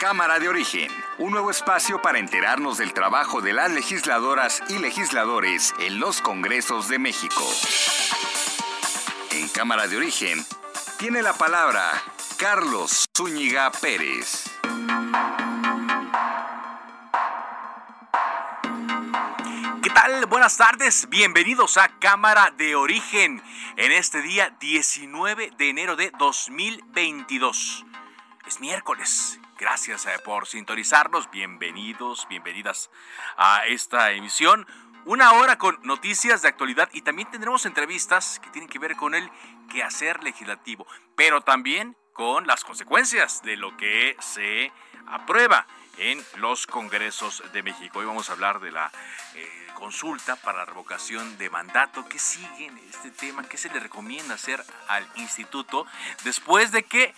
Cámara de Origen, un nuevo espacio para enterarnos del trabajo de las legisladoras y legisladores en los Congresos de México. En Cámara de Origen tiene la palabra Carlos Zúñiga Pérez. ¿Qué tal? Buenas tardes, bienvenidos a Cámara de Origen en este día 19 de enero de 2022. Es miércoles. Gracias eh, por sintonizarnos. Bienvenidos, bienvenidas a esta emisión. Una hora con noticias de actualidad y también tendremos entrevistas que tienen que ver con el quehacer legislativo, pero también con las consecuencias de lo que se aprueba en los congresos de México. Hoy vamos a hablar de la eh, consulta para revocación de mandato. ¿Qué sigue en este tema? ¿Qué se le recomienda hacer al instituto después de que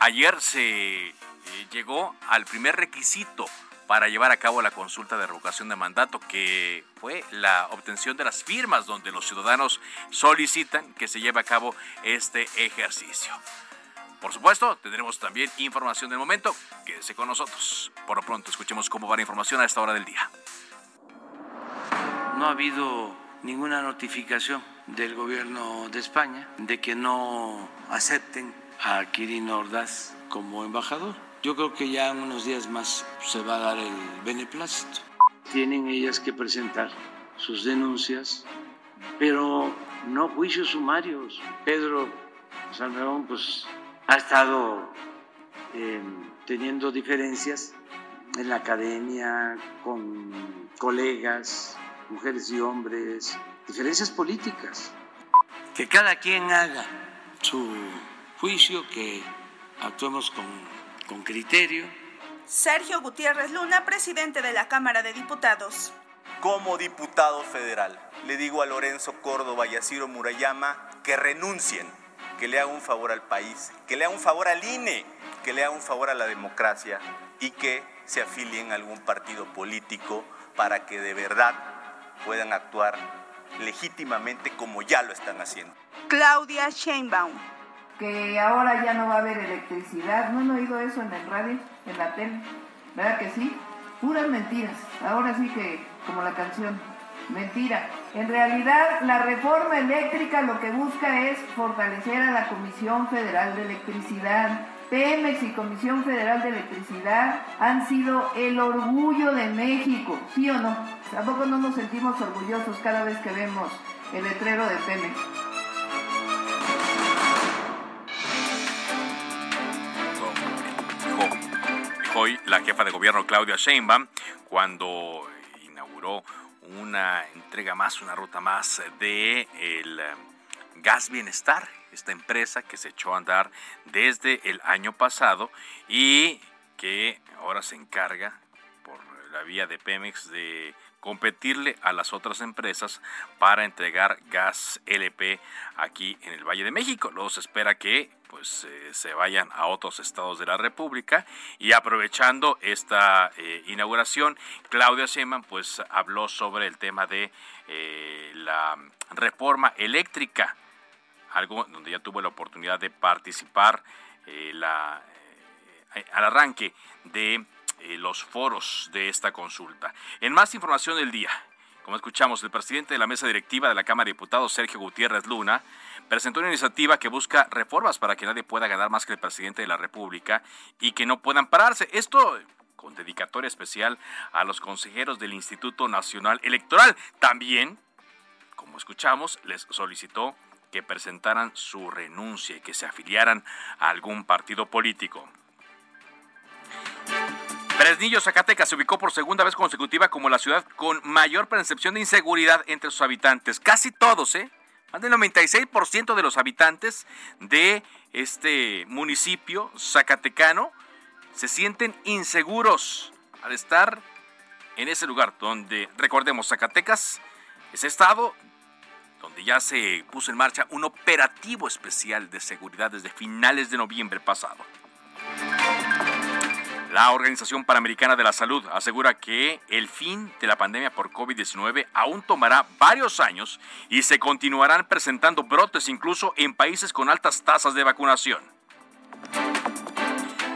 ayer se eh, llegó al primer requisito para llevar a cabo la consulta de revocación de mandato, que fue la obtención de las firmas donde los ciudadanos solicitan que se lleve a cabo este ejercicio. Por supuesto, tendremos también información del momento. Quédese con nosotros. Por lo pronto, escuchemos cómo va la información a esta hora del día. No ha habido ninguna notificación del gobierno de España de que no acepten a Quirino Ordaz como embajador. Yo creo que ya en unos días más se va a dar el beneplácito. Tienen ellas que presentar sus denuncias, pero no juicios sumarios. Pedro Salmerón pues ha estado eh, teniendo diferencias en la academia con colegas, mujeres y hombres, diferencias políticas. Que cada quien haga su juicio, que actuemos con, con criterio. Sergio Gutiérrez Luna, presidente de la Cámara de Diputados. Como diputado federal, le digo a Lorenzo Córdoba y a Ciro Murayama que renuncien, que le hagan un favor al país, que le hagan un favor al INE, que le hagan un favor a la democracia y que se afilien a algún partido político para que de verdad puedan actuar legítimamente como ya lo están haciendo. Claudia Sheinbaum. Que ahora ya no va a haber electricidad. ¿No han oído eso en el radio, en la tele? ¿Verdad que sí? Puras mentiras. Ahora sí que, como la canción, mentira. En realidad, la reforma eléctrica lo que busca es fortalecer a la Comisión Federal de Electricidad. Pemex y Comisión Federal de Electricidad han sido el orgullo de México, ¿sí o no? Tampoco no nos sentimos orgullosos cada vez que vemos el letrero de Pemex. Hoy la jefa de gobierno Claudia Sheinbaum cuando inauguró una entrega más, una ruta más de el Gas Bienestar, esta empresa que se echó a andar desde el año pasado y que ahora se encarga por la vía de Pemex de competirle a las otras empresas para entregar gas LP aquí en el Valle de México. Luego se espera que pues eh, se vayan a otros estados de la República y aprovechando esta eh, inauguración, Claudia Sheinbaum pues habló sobre el tema de eh, la reforma eléctrica, algo donde ya tuvo la oportunidad de participar la, al arranque de los foros de esta consulta. En más información del día, como escuchamos, el presidente de la mesa directiva de la Cámara de Diputados, Sergio Gutiérrez Luna, presentó una iniciativa que busca reformas para que nadie pueda ganar más que el presidente de la República y que no puedan pararse. Esto con dedicatoria especial a los consejeros del Instituto Nacional Electoral. También, como escuchamos, les solicitó que presentaran su renuncia y que se afiliaran a algún partido político. Fresnillo, Zacatecas se ubicó por segunda vez consecutiva como la ciudad con mayor percepción de inseguridad entre sus habitantes. Casi todos, ¿eh? Más del 96% de los habitantes de este municipio zacatecano se sienten inseguros al estar en ese lugar donde, recordemos, Zacatecas es estado donde ya se puso en marcha un operativo especial de seguridad desde finales de noviembre pasado. La Organización Panamericana de la Salud asegura que el fin de la pandemia por COVID-19 aún tomará varios años y se continuarán presentando brotes incluso en países con altas tasas de vacunación.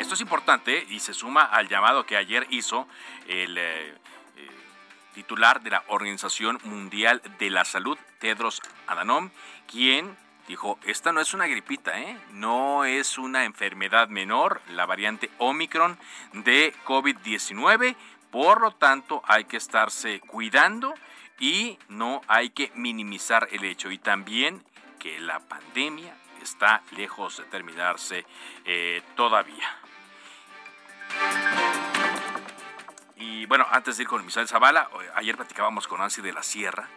Esto es importante y se suma al llamado que ayer hizo el eh, eh, titular de la Organización Mundial de la Salud, Tedros Adhanom, quien dijo, esta no es una gripita, ¿eh? no es una enfermedad menor, la variante Omicron de COVID-19, por lo tanto hay que estarse cuidando y no hay que minimizar el hecho y también que la pandemia está lejos de terminarse eh, todavía. Y bueno, antes de ir con Misael Zavala, ayer platicábamos con Nancy de la Sierra,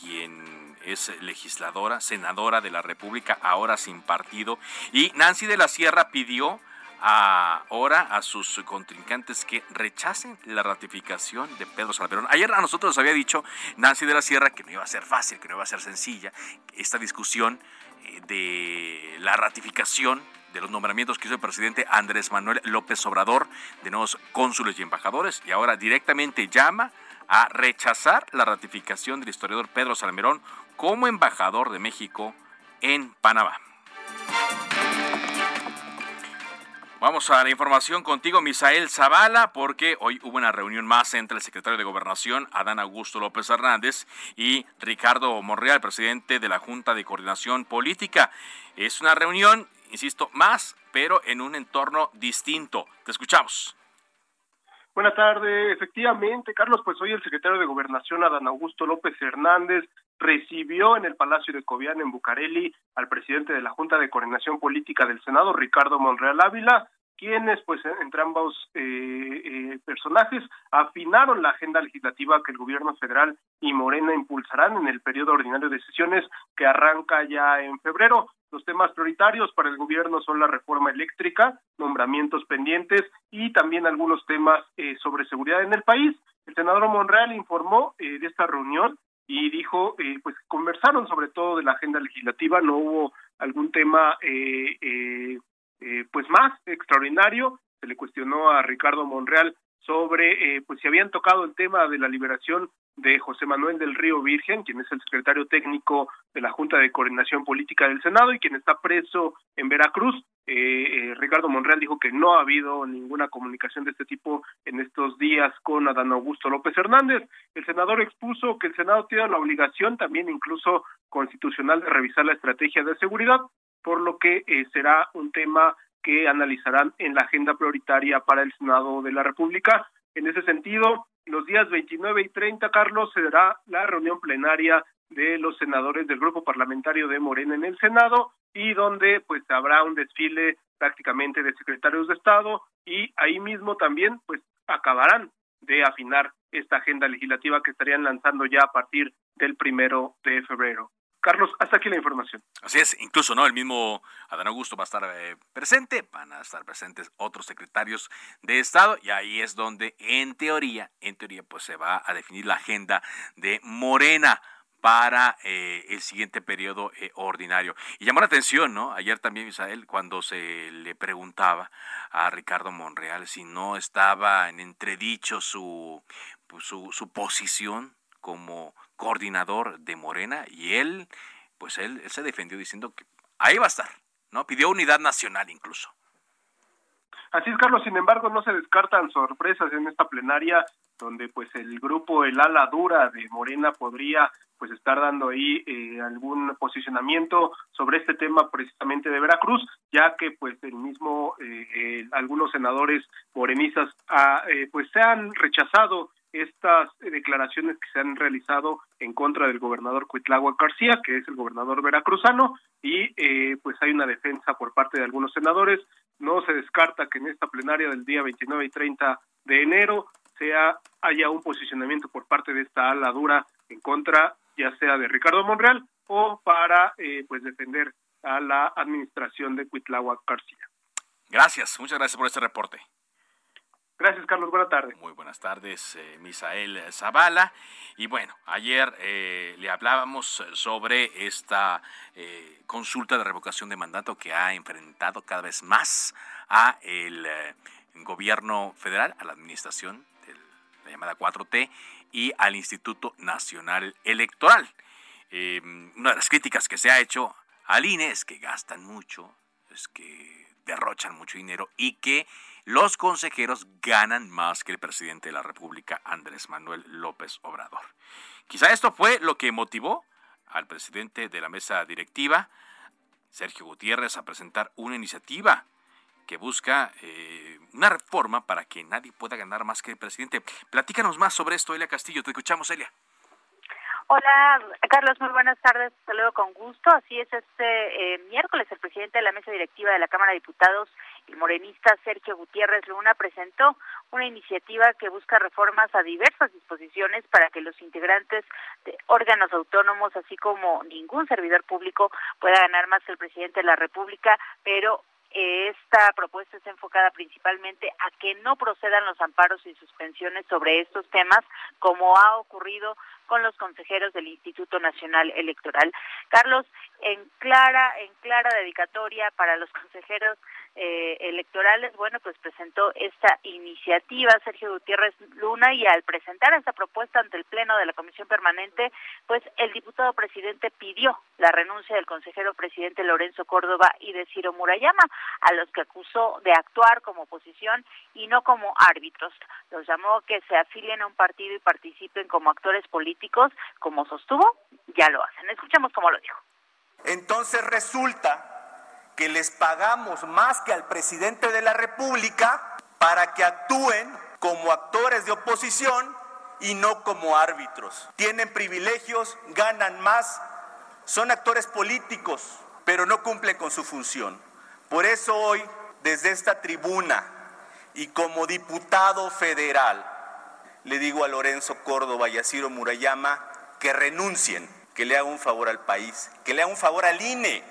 quien es legisladora, senadora de la República, ahora sin partido. Y Nancy de la Sierra pidió ahora a sus contrincantes que rechacen la ratificación de Pedro Salmerón. Ayer a nosotros nos había dicho Nancy de la Sierra que no iba a ser fácil, que no iba a ser sencilla esta discusión eh, de la ratificación de los nombramientos que hizo el presidente Andrés Manuel López Obrador de nuevos cónsules y embajadores y ahora directamente llama a rechazar la ratificación del historiador Pedro Salmerón como embajador de México en Panamá. Vamos a la información contigo, Misael Zavala, porque hoy hubo una reunión más entre el secretario de Gobernación, Adán Augusto López Hernández, y Ricardo Monreal, presidente de la Junta de Coordinación Política. Es una reunión, insisto, más, pero en un entorno distinto. Te escuchamos. Buenas tardes. Efectivamente, Carlos, pues hoy el secretario de Gobernación, Adán Augusto López Hernández, recibió en el Palacio de Cobián, en Bucareli, al presidente de la Junta de Coordinación Política del Senado, Ricardo Monreal Ávila, quienes, pues, entre ambos eh, eh, personajes, afinaron la agenda legislativa que el gobierno federal y Morena impulsarán en el periodo ordinario de sesiones que arranca ya en febrero. Los temas prioritarios para el gobierno son la reforma eléctrica, nombramientos pendientes y también algunos temas eh, sobre seguridad en el país. El senador Monreal informó eh, de esta reunión y dijo, eh, pues conversaron sobre todo de la agenda legislativa, no hubo algún tema pues más extraordinario. Se le cuestionó a Ricardo Monreal sobre pues si habían tocado el tema de la liberación de José Manuel del Río Virgen, quien es el secretario técnico de la Junta de Coordinación Política del Senado y quien está preso en Veracruz. Eh, eh, Ricardo Monreal dijo que no ha habido ninguna comunicación de este tipo en estos días con Adán Augusto López Hernández. El senador expuso que el Senado tiene la obligación también incluso constitucional de revisar la estrategia de seguridad, por lo que eh, será un tema que analizarán en la agenda prioritaria para el Senado de la República. En ese sentido, los días 29 y 30, Carlos, será la reunión plenaria de los senadores del grupo parlamentario de Morena en el Senado y donde pues habrá un desfile prácticamente de secretarios de Estado y ahí mismo también pues acabarán de afinar esta agenda legislativa que estarían lanzando ya a partir del primero de febrero. Carlos, hasta aquí la información. Así es, incluso no el mismo Adán Augusto va a estar eh, presente, van a estar presentes otros secretarios de Estado y ahí es donde en teoría, en teoría pues se va a definir la agenda de Morena para eh, el siguiente periodo eh, ordinario. Y llamó la atención, ¿no? Ayer también, Misael, cuando se le preguntaba a Ricardo Monreal si no estaba en entredicho su, pues, su, su posición como coordinador de Morena y él, pues él, se defendió diciendo que ahí va a estar, ¿no? Pidió unidad nacional incluso. Así es, Carlos. Sin embargo, no se descartan sorpresas en esta plenaria, donde pues el grupo, el ala dura de Morena podría pues estar dando ahí eh, algún posicionamiento sobre este tema precisamente de Veracruz, ya que pues el mismo eh, algunos senadores morenistas ah, eh, pues se han rechazado estas declaraciones que se han realizado en contra del gobernador Cuitlagua García, que es el gobernador veracruzano, y eh, pues hay una defensa por parte de algunos senadores. No se descarta que en esta plenaria del día 29 y 30 de enero sea haya un posicionamiento por parte de esta ala dura en contra, ya sea de Ricardo Monreal o para eh, pues defender a la administración de Cuitláhuac García. Gracias, muchas gracias por este reporte. Gracias, Carlos. Buenas tardes. Muy buenas tardes, eh, Misael Zavala. Y bueno, ayer eh, le hablábamos sobre esta eh, consulta de revocación de mandato que ha enfrentado cada vez más a el gobierno federal, a la administración de la llamada 4T y al Instituto Nacional Electoral. una de las críticas que se ha hecho al INE es que gastan mucho, es que derrochan mucho dinero y que los consejeros ganan más que el presidente de la República, Andrés Manuel López Obrador. Quizá esto fue lo que motivó al presidente de la mesa directiva, Sergio Gutiérrez, a presentar una iniciativa que busca eh, una reforma para que nadie pueda ganar más que el presidente. Platícanos más sobre esto, Elia Castillo. Te escuchamos, Elia. Hola, Carlos, muy buenas tardes. Saludo con gusto. Así es, este eh, miércoles el presidente de la mesa directiva de la Cámara de Diputados, el morenista Sergio Gutiérrez Luna, presentó una iniciativa que busca reformas a diversas disposiciones para que los integrantes de órganos autónomos, así como ningún servidor público, pueda ganar más que el presidente de la República, pero esta propuesta está enfocada principalmente a que no procedan los amparos y suspensiones sobre estos temas, como ha ocurrido con los consejeros del Instituto Nacional Electoral. Carlos, en clara, en clara dedicatoria para los consejeros eh, electorales, bueno, pues presentó esta iniciativa Sergio Gutiérrez Luna y al presentar esta propuesta ante el Pleno de la Comisión Permanente, pues el diputado presidente pidió la renuncia del consejero presidente Lorenzo Córdoba y de Ciro Murayama, a los que acusó de actuar como oposición y no como árbitros. Los llamó que se afilien a un partido y participen como actores políticos como sostuvo, ya lo hacen. Escuchemos cómo lo dijo. Entonces resulta que les pagamos más que al presidente de la República para que actúen como actores de oposición y no como árbitros. Tienen privilegios, ganan más, son actores políticos, pero no cumplen con su función. Por eso hoy, desde esta tribuna y como diputado federal, le digo a Lorenzo Córdoba y a Ciro Murayama que renuncien, que le hagan un favor al país, que le hagan un favor al INE,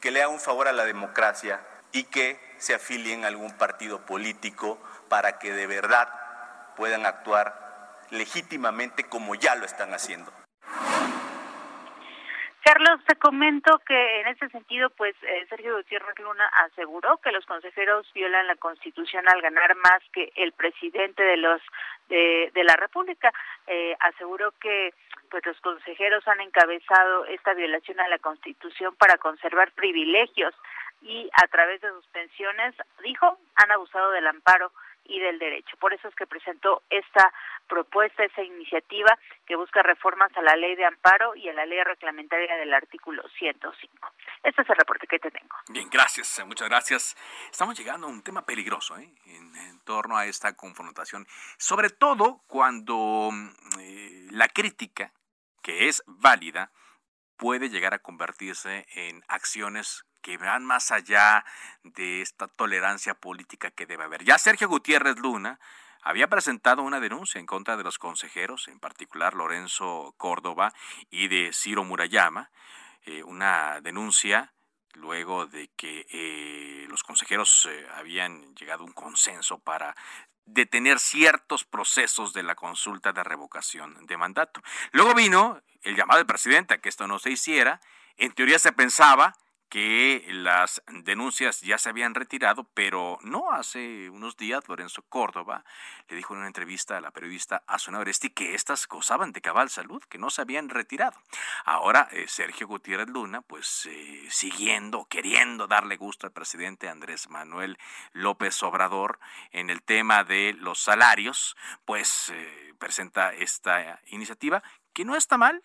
que le hagan un favor a la democracia y que se afilien a algún partido político para que de verdad puedan actuar legítimamente como ya lo están haciendo. Carlos, te comento que en ese sentido, pues eh, Sergio Gutiérrez Luna aseguró que los consejeros violan la Constitución al ganar más que el presidente de los de, la República. Eh, aseguró que pues los consejeros han encabezado esta violación a la Constitución para conservar privilegios y a través de sus pensiones, dijo, han abusado del amparo y del derecho. Por eso es que presentó esta propuesta, esa iniciativa que busca reformas a la ley de amparo y a la ley reglamentaria del artículo 105. Este es el reporte que te tengo. Bien, gracias, muchas gracias. Estamos llegando a un tema peligroso ¿eh? en, torno a esta confrontación, sobre todo cuando eh, la crítica, que es válida, puede llegar a convertirse en acciones que van más allá de esta tolerancia política que debe haber. Ya Sergio Gutiérrez Luna había presentado una denuncia en contra de los consejeros, en particular Lorenzo Córdoba y de Ciro Murayama, eh, una denuncia luego de que eh, los consejeros eh, habían llegado a un consenso para detener ciertos procesos de la consulta de revocación de mandato. Luego vino el llamado del presidente a que esto no se hiciera. En teoría se pensaba que las denuncias ya se habían retirado, pero no hace unos días Lorenzo Córdoba le dijo en una entrevista a la periodista Azuna Oresti que estas gozaban de cabal salud, que no se habían retirado. Ahora eh, Sergio Gutiérrez Luna, pues eh, siguiendo, queriendo darle gusto al presidente Andrés Manuel López Obrador en el tema de los salarios, pues eh, presenta esta iniciativa que no está mal.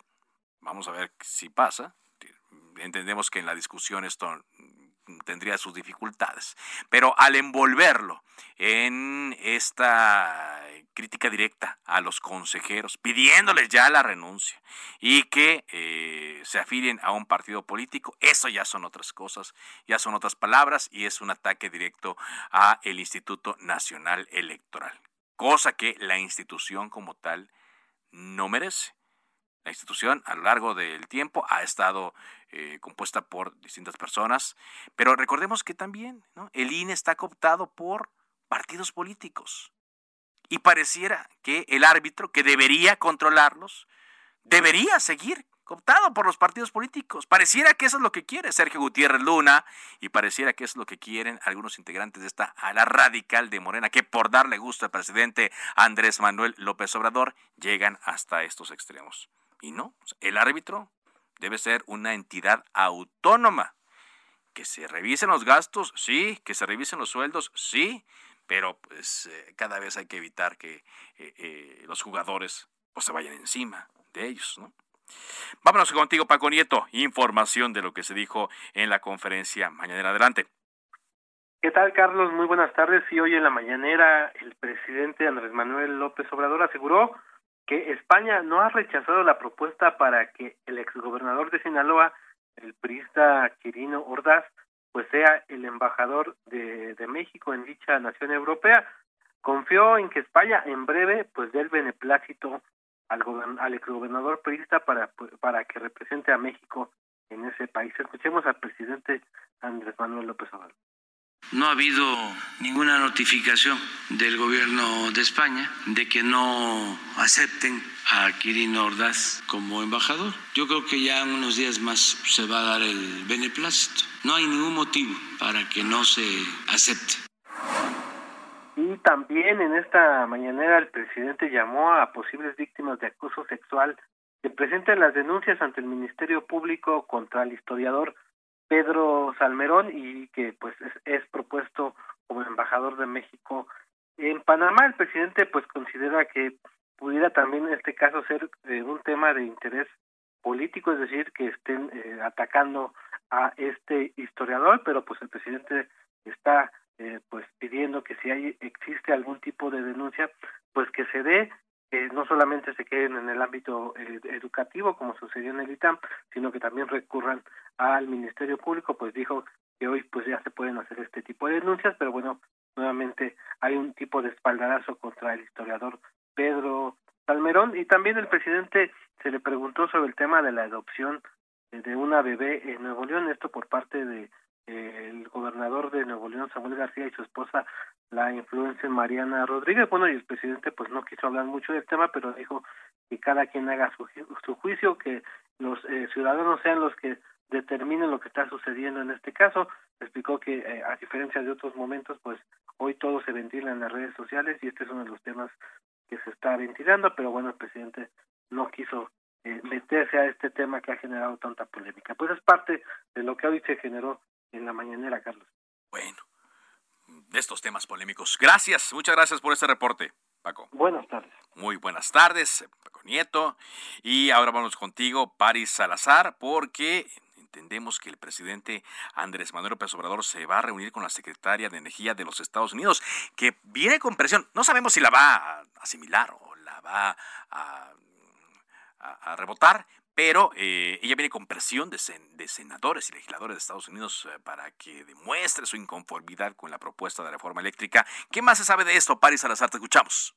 Vamos a ver si pasa, entendemos que en la discusión esto tendría sus dificultades. Pero al envolverlo en esta crítica directa a los consejeros, pidiéndoles ya la renuncia y que eh, se afilien a un partido político, eso ya son otras cosas, ya son otras palabras y es un ataque directo a el Instituto Nacional Electoral, cosa que la institución como tal no merece. La institución a lo largo del tiempo ha estado eh, compuesta por distintas personas, pero recordemos que también el INE está cooptado por partidos políticos. Y pareciera que el árbitro, que debería controlarlos, debería seguir cooptado por los partidos políticos. Pareciera que eso es lo que quiere Sergio Gutiérrez Luna y pareciera que es lo que quieren algunos integrantes de esta ala radical de Morena, que por darle gusto al presidente Andrés Manuel López Obrador llegan hasta estos extremos. Y no, el árbitro debe ser una entidad autónoma. Que se revisen los gastos, sí, que se revisen los sueldos, sí, pero pues eh, cada vez hay que evitar que eh, eh, los jugadores pues, se vayan encima de ellos, ¿no? Vámonos contigo, Paco Nieto, información de lo que se dijo en la conferencia mañanera. Adelante. ¿Qué tal, Carlos? Muy buenas tardes. Y hoy en la mañanera el presidente Andrés Manuel López Obrador aseguró que España no ha rechazado la propuesta para que el exgobernador de Sinaloa, el priista Quirino Ordaz, pues sea el embajador de, México en dicha nación europea. Confió en que España en breve pues dé el beneplácito al, al exgobernador priista para, para que represente a México en ese país. Escuchemos al presidente Andrés Manuel López Obrador. No ha habido ninguna notificación del gobierno de España de que no acepten a Quirino Ordaz como embajador. Yo creo que ya en unos días más se va a dar el beneplácito. No hay ningún motivo para que no se acepte. Y también en esta mañanera el presidente llamó a posibles víctimas de acoso sexual que presenten las denuncias ante el Ministerio Público contra el historiador Pedro Salmerón y que pues es, propuesto como embajador de México en Panamá. El presidente pues considera que pudiera también en este caso ser eh, un tema de interés político, es decir, que estén eh, atacando a este historiador, pero pues el presidente está eh, pues pidiendo que si hay existe algún tipo de denuncia, pues que se dé que no solamente se queden en el ámbito eh, educativo como sucedió en el ITAM, sino que también recurran al Ministerio Público, pues dijo que hoy pues ya se pueden hacer este tipo de denuncias, pero bueno, nuevamente hay un tipo de espaldarazo contra el historiador Pedro Salmerón. Y también el presidente se le preguntó sobre el tema de la adopción de una bebé en Nuevo León, esto por parte de eh, el gobernador de Nuevo León, Samuel García, y su esposa, la influencer Mariana Rodríguez. Bueno, y el presidente pues no quiso hablar mucho del tema, pero dijo que cada quien haga su, su juicio, que los eh, ciudadanos sean los que determinen lo que está sucediendo en este caso. Explicó que eh, a diferencia de otros momentos, pues hoy todo se ventila en las redes sociales y este es uno de los temas que se está ventilando, pero bueno, el presidente no quiso meterse a este tema que ha generado tanta polémica. Pues es parte de lo que hoy se generó en la mañanera, Carlos. Bueno, de estos temas polémicos. Gracias, muchas gracias por este reporte, Paco. Buenas tardes. Muy buenas tardes, Paco Nieto. Y ahora vamos contigo, Paris Salazar, porque entendemos que el presidente Andrés Manuel López Obrador se va a reunir con la secretaria de Energía de los Estados Unidos, que viene con presión. No sabemos si la va a asimilar o la va a, a rebotar, pero eh, ella viene con presión de, senadores y legisladores de Estados Unidos eh, para que demuestre su inconformidad con la propuesta de reforma eléctrica. ¿Qué más se sabe de esto, Paris Salazar? Te escuchamos.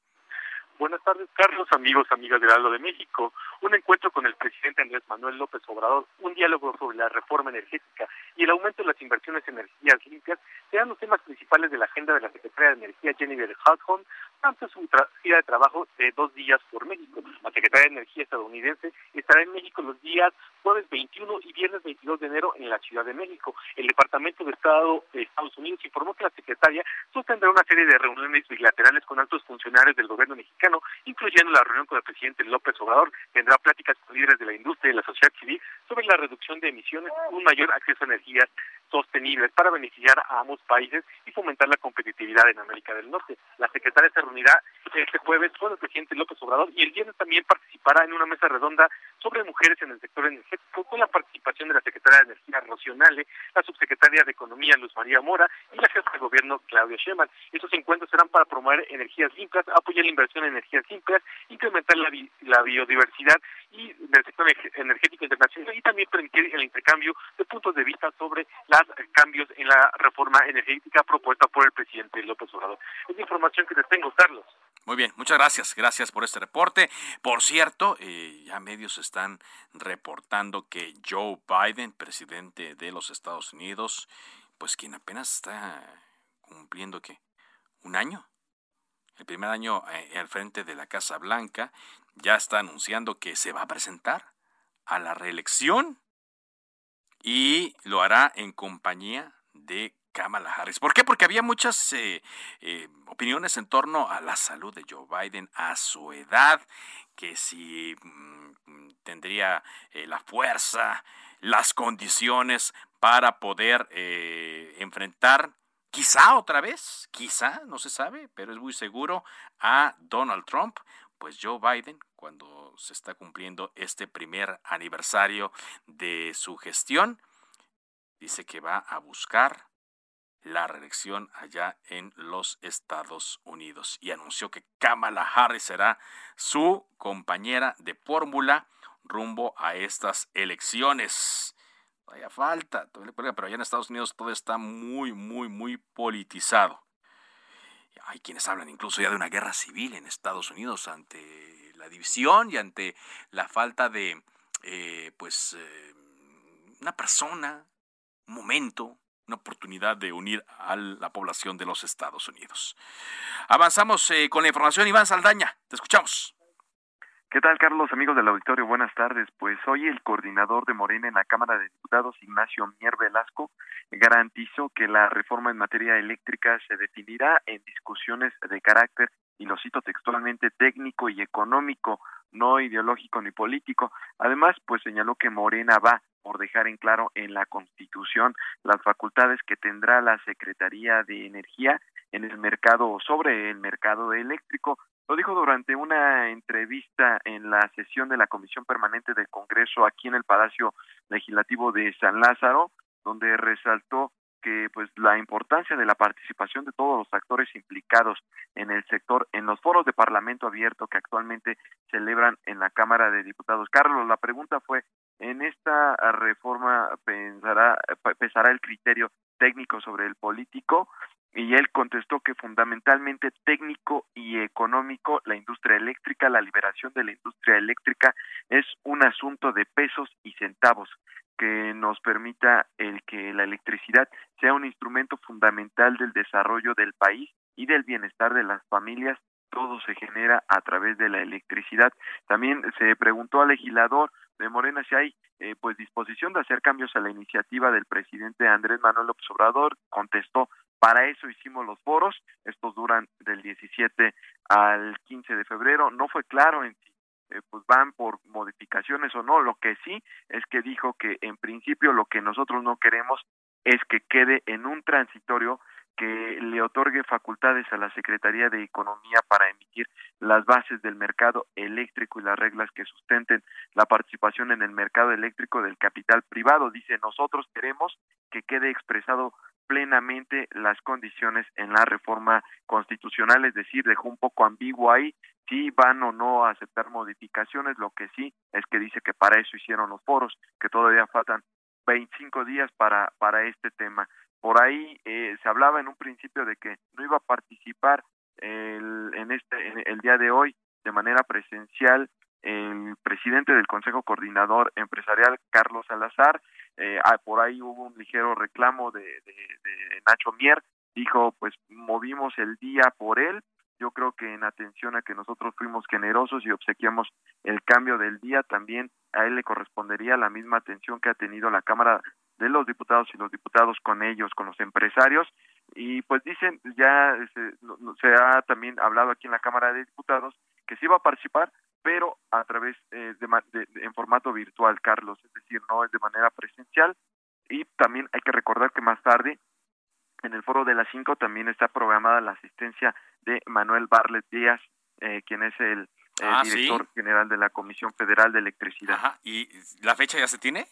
Buenas tardes, Carlos, amigos, amigas del Aldo de México. Un encuentro con el presidente Andrés Manuel López Obrador, un diálogo sobre la reforma energética y el aumento de las inversiones en energías limpias serán los temas principales de la agenda de la Secretaria de Energía, Jennifer Hudson, durante su gira de trabajo de dos días por México. La Secretaria de Energía estadounidense estará en México los días jueves 21 y viernes 22 de enero en la Ciudad de México. El Departamento de Estado de Estados Unidos informó que la secretaria sostendrá una serie de reuniones bilaterales con altos funcionarios del gobierno mexicano, incluyendo la reunión con el presidente López Obrador. Tendrá pláticas con líderes de la industria y la sociedad civil sobre la reducción de emisiones un mayor acceso a energías sostenibles para beneficiar a ambos países y fomentar la competitividad en América del Norte. La secretaria se reunirá este jueves con el presidente López Obrador y el viernes también participará en una mesa redonda sobre mujeres en el sector energético con la participación de la secretaria de Energía Rocionale, la subsecretaria de Economía Luz María Mora y la jefa de gobierno Claudia Sheinbaum. Estos encuentros serán para promover energías limpias, apoyar la inversión en energías limpias, incrementar la, la biodiversidad y del sector energético internacional y también permitir el intercambio de puntos de vista sobre los cambios en la reforma energética propuesta por el presidente López Obrador. Es información que les tengo, Carlos. Muy bien, muchas gracias. Gracias por este reporte. Por cierto, eh, ya medios están reportando que Joe Biden, presidente de los Estados Unidos, pues quien apenas está cumpliendo que un año, el primer año eh, al frente de la Casa Blanca, ya está anunciando que se va a presentar a la reelección y lo hará en compañía de Kamala Harris. ¿Por qué? Porque había muchas eh, eh, opiniones en torno a la salud de Joe Biden, a su edad, que si mm, tendría la fuerza, las condiciones para poder enfrentar quizá otra vez, quizá, no se sabe, pero es muy seguro, a Donald Trump. Pues Joe Biden, cuando se está cumpliendo este primer aniversario de su gestión, dice que va a buscar la reelección allá en los Estados Unidos y anunció que Kamala Harris será su compañera de fórmula rumbo a estas elecciones. Vaya falta, pero allá en Estados Unidos todo está muy, muy, muy politizado. Hay quienes hablan incluso ya de una guerra civil en Estados Unidos ante la división y ante la falta de, eh, pues, eh, una persona, un momento, una oportunidad de unir a la población de los Estados Unidos. Avanzamos eh, con la información. Iván Saldaña, te escuchamos. ¿Qué tal, Carlos? Amigos del auditorio, buenas tardes. Pues hoy el coordinador de Morena en la Cámara de Diputados, Ignacio Mier Velasco, garantizó que la reforma en materia eléctrica se definirá en discusiones de carácter, y lo cito textualmente, técnico y económico, no ideológico ni político. Además, pues señaló que Morena va por dejar en claro en la Constitución las facultades que tendrá la Secretaría de Energía en el mercado sobre el mercado eléctrico. Lo dijo durante una entrevista en la sesión de la Comisión Permanente del Congreso aquí en el Palacio Legislativo de San Lázaro, donde resaltó que pues la importancia de la participación de todos los actores implicados en el sector en los foros de Parlamento abierto que actualmente celebran en la Cámara de Diputados. Carlos, la pregunta fue en esta reforma pensará, pesará el criterio técnico sobre el político y él contestó que fundamentalmente técnico y económico la industria eléctrica, la liberación de la industria eléctrica es un asunto de pesos y centavos que nos permita el que la electricidad sea un instrumento fundamental del desarrollo del país y del bienestar de las familias todo se genera a través de la electricidad. También se preguntó al legislador de Morena si hay eh, pues disposición de hacer cambios a la iniciativa del presidente Andrés Manuel López Obrador, contestó para eso hicimos los foros, estos duran del 17 al 15 de febrero, no fue claro en si eh, pues van por modificaciones o no, lo que sí es que dijo que en principio lo que nosotros no queremos es que quede en un transitorio que le otorgue facultades a la Secretaría de Economía para emitir las bases del mercado eléctrico y las reglas que sustenten la participación en el mercado eléctrico del capital privado. Dice, nosotros queremos que quede expresado plenamente las condiciones en la reforma constitucional, es decir, dejó un poco ambiguo ahí si van o no a aceptar modificaciones, lo que sí es que dice que para eso hicieron los foros, que todavía faltan 25 días para, para este tema. Por ahí eh, se hablaba en un principio de que no iba a participar el, en este el día de hoy de manera presencial el presidente del Consejo Coordinador Empresarial Carlos Salazar. Eh, ah, por ahí hubo un ligero reclamo de, de Nacho Mier. Dijo, pues movimos el día por él, yo creo que en atención a que nosotros fuimos generosos y obsequiamos el cambio del día, también a él le correspondería la misma atención que ha tenido la Cámara de los diputados y los diputados con ellos, con los empresarios. Y pues dicen, ya se, ha también hablado aquí en la Cámara de Diputados que sí va a participar, pero a través eh, de, en formato virtual, Carlos, es decir, no es de manera presencial. Y también hay que recordar que más tarde, en el foro de las cinco, también está programada la asistencia de Manuel Barlet Díaz, eh, quien es el ah, director general de la Comisión Federal de Electricidad. ¿Y la fecha ya se tiene?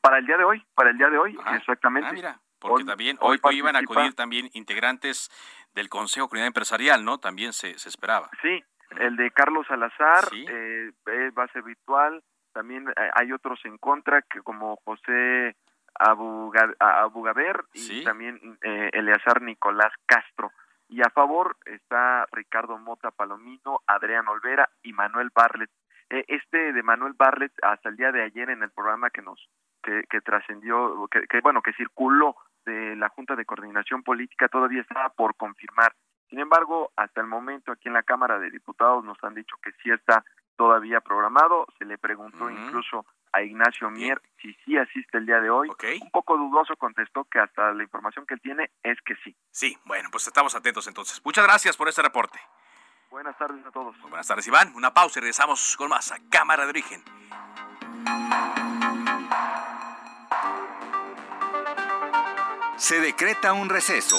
Para el día de hoy, para el día de hoy, exactamente. Ah, mira, porque también hoy, iban a acudir también integrantes del Consejo Comunidad Empresarial, ¿no? También se, se esperaba. Sí, el de Carlos Salazar eh, va a ser virtual. También eh, hay otros en contra, que como José Abugaber y también eh, Eleazar Nicolás Castro. y a favor está Ricardo Mota Palomino, Adrián Olvera y Manuel Barlet. Eh, este de Manuel Barlet hasta el día de ayer en el programa que nos que, que trascendió, que, que, bueno, que circuló de la Junta de Coordinación Política todavía estaba por confirmar. Sin embargo, hasta el momento aquí en la Cámara de Diputados nos han dicho que sí está todavía programado. Se le preguntó incluso a Ignacio Mier si sí asiste el día de hoy. Un poco dudoso contestó que hasta la información que él tiene es que sí. Sí, bueno, pues estamos atentos entonces. Muchas gracias por este reporte. Buenas tardes a todos. Muy buenas tardes, Iván. Una pausa y regresamos con más a Cámara de Origen. Se decreta un receso.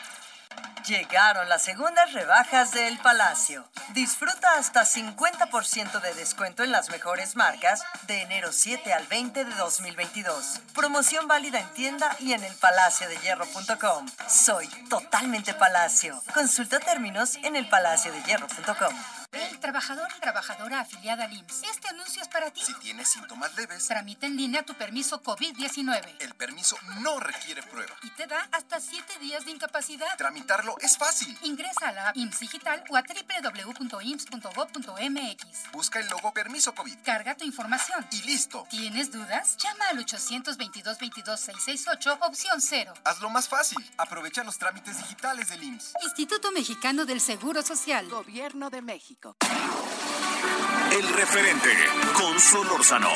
Llegaron las segundas rebajas del Palacio. Disfruta hasta 50% de descuento en las mejores marcas de enero 7 al 20 de 2022. Promoción válida en tienda y en el. Soy totalmente Palacio. Consulta términos en el hierro.com. El trabajador y trabajadora afiliada al IMSS. Este anuncio es para ti. Si tienes síntomas leves, tramita en línea tu permiso COVID-19. El permiso no requiere prueba. Y te da hasta 7 días de incapacidad. Tramitarlo es fácil. Ingresa a la app IMSS Digital o a www.ims.gov.mx. Busca el logo Permiso COVID. Carga tu información. Y listo. ¿Tienes dudas? Llama al 822-22-668, opción 0. Hazlo más fácil. Aprovecha los trámites digitales del IMSS. Instituto Mexicano del Seguro Social. Gobierno de México. El referente con Solórzano.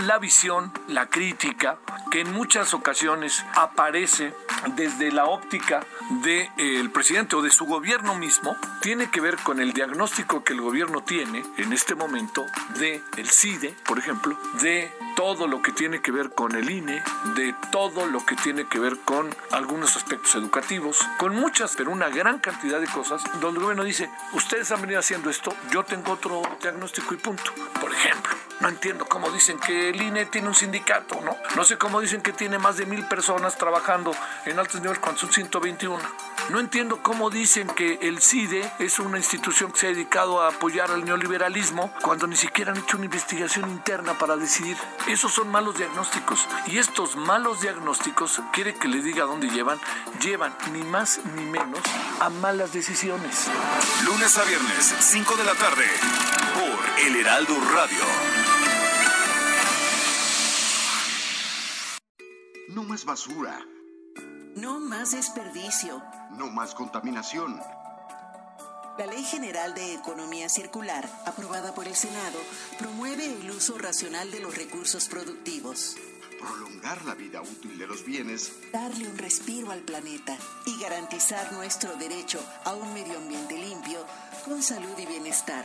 La visión, la crítica, que en muchas ocasiones aparece desde la óptica del de, presidente o de su gobierno mismo, tiene que ver con el diagnóstico que el gobierno tiene en este momento de el CIDE, por ejemplo, de todo lo que tiene que ver con el INE, de todo lo que tiene que ver con algunos aspectos educativos, con muchas, pero una gran cantidad de cosas, donde el gobierno dice, ustedes han venido haciendo esto, yo tengo otro diagnóstico y punto. Por ejemplo, no entiendo cómo dicen que el INE tiene un sindicato, ¿no? No sé cómo dicen que tiene más de mil personas trabajando en altos niveles cuando son 121. No entiendo cómo dicen que el CIDE es una institución que se ha dedicado a apoyar al neoliberalismo cuando ni siquiera han hecho una investigación interna para decidir. Esos son malos diagnósticos. Y estos malos diagnósticos, quiere que le diga dónde llevan, llevan ni más ni menos a malas decisiones. Lunes a viernes, 5 de la tarde, por El Heraldo Radio. No más basura. No más desperdicio. No más contaminación. La Ley General de Economía Circular, aprobada por el Senado, promueve el uso racional de los recursos productivos. Prolongar la vida útil de los bienes. Darle un respiro al planeta y garantizar nuestro derecho a un medio ambiente limpio, con salud y bienestar.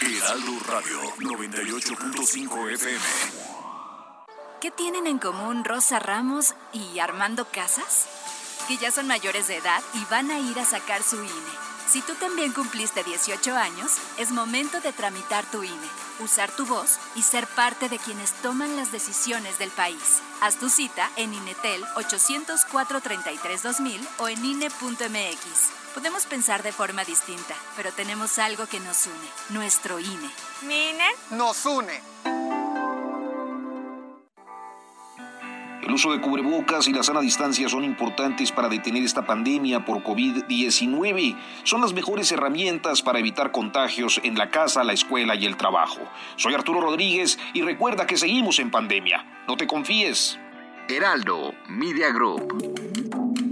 Heraldo Radio 98.5 FM. ¿Qué tienen en común Rosa Ramos y Armando Casas? Que ya son mayores de edad y van a ir a sacar su INE. Si tú también cumpliste 18 años, es momento de tramitar tu INE, usar tu voz y ser parte de quienes toman las decisiones del país. Haz tu cita en INETEL 804-33-2000 o en INE.mx. Podemos pensar de forma distinta, pero tenemos algo que nos une, nuestro INE. ¿Mi INE? Nos une. El uso de cubrebocas y la sana distancia son importantes para detener esta pandemia por COVID-19. Son las mejores herramientas para evitar contagios en la casa, la escuela y el trabajo. Soy Arturo Rodríguez y recuerda que seguimos en pandemia. No te confíes. Heraldo Media Group.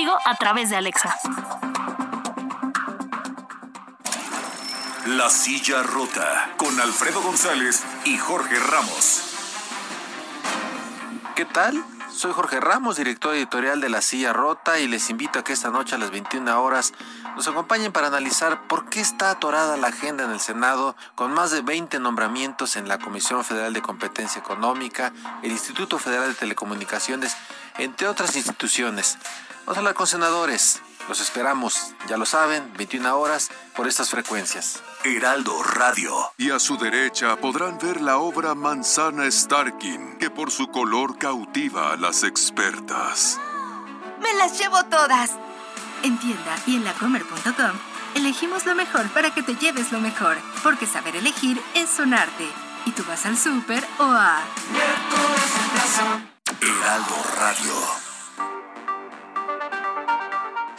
a través de Alexa. La silla rota con Alfredo González y Jorge Ramos. ¿Qué tal? Soy Jorge Ramos, director editorial de La Silla Rota y les invito a que esta noche a las 21 horas nos acompañen para analizar por qué está atorada la agenda en el Senado con más de 20 nombramientos en la Comisión Federal de Competencia Económica, el Instituto Federal de Telecomunicaciones, entre otras instituciones. Vamos a hablar con senadores. Los esperamos, ya lo saben, 21 horas por estas frecuencias. Heraldo Radio. Y a su derecha podrán ver la obra Manzana Starkin, que por su color cautiva a las expertas. ¡Me las llevo todas! En tienda y en lacomer.com elegimos lo mejor para que te lleves lo mejor, porque saber elegir es un arte. Y tú vas al súper o a... Heraldo Radio.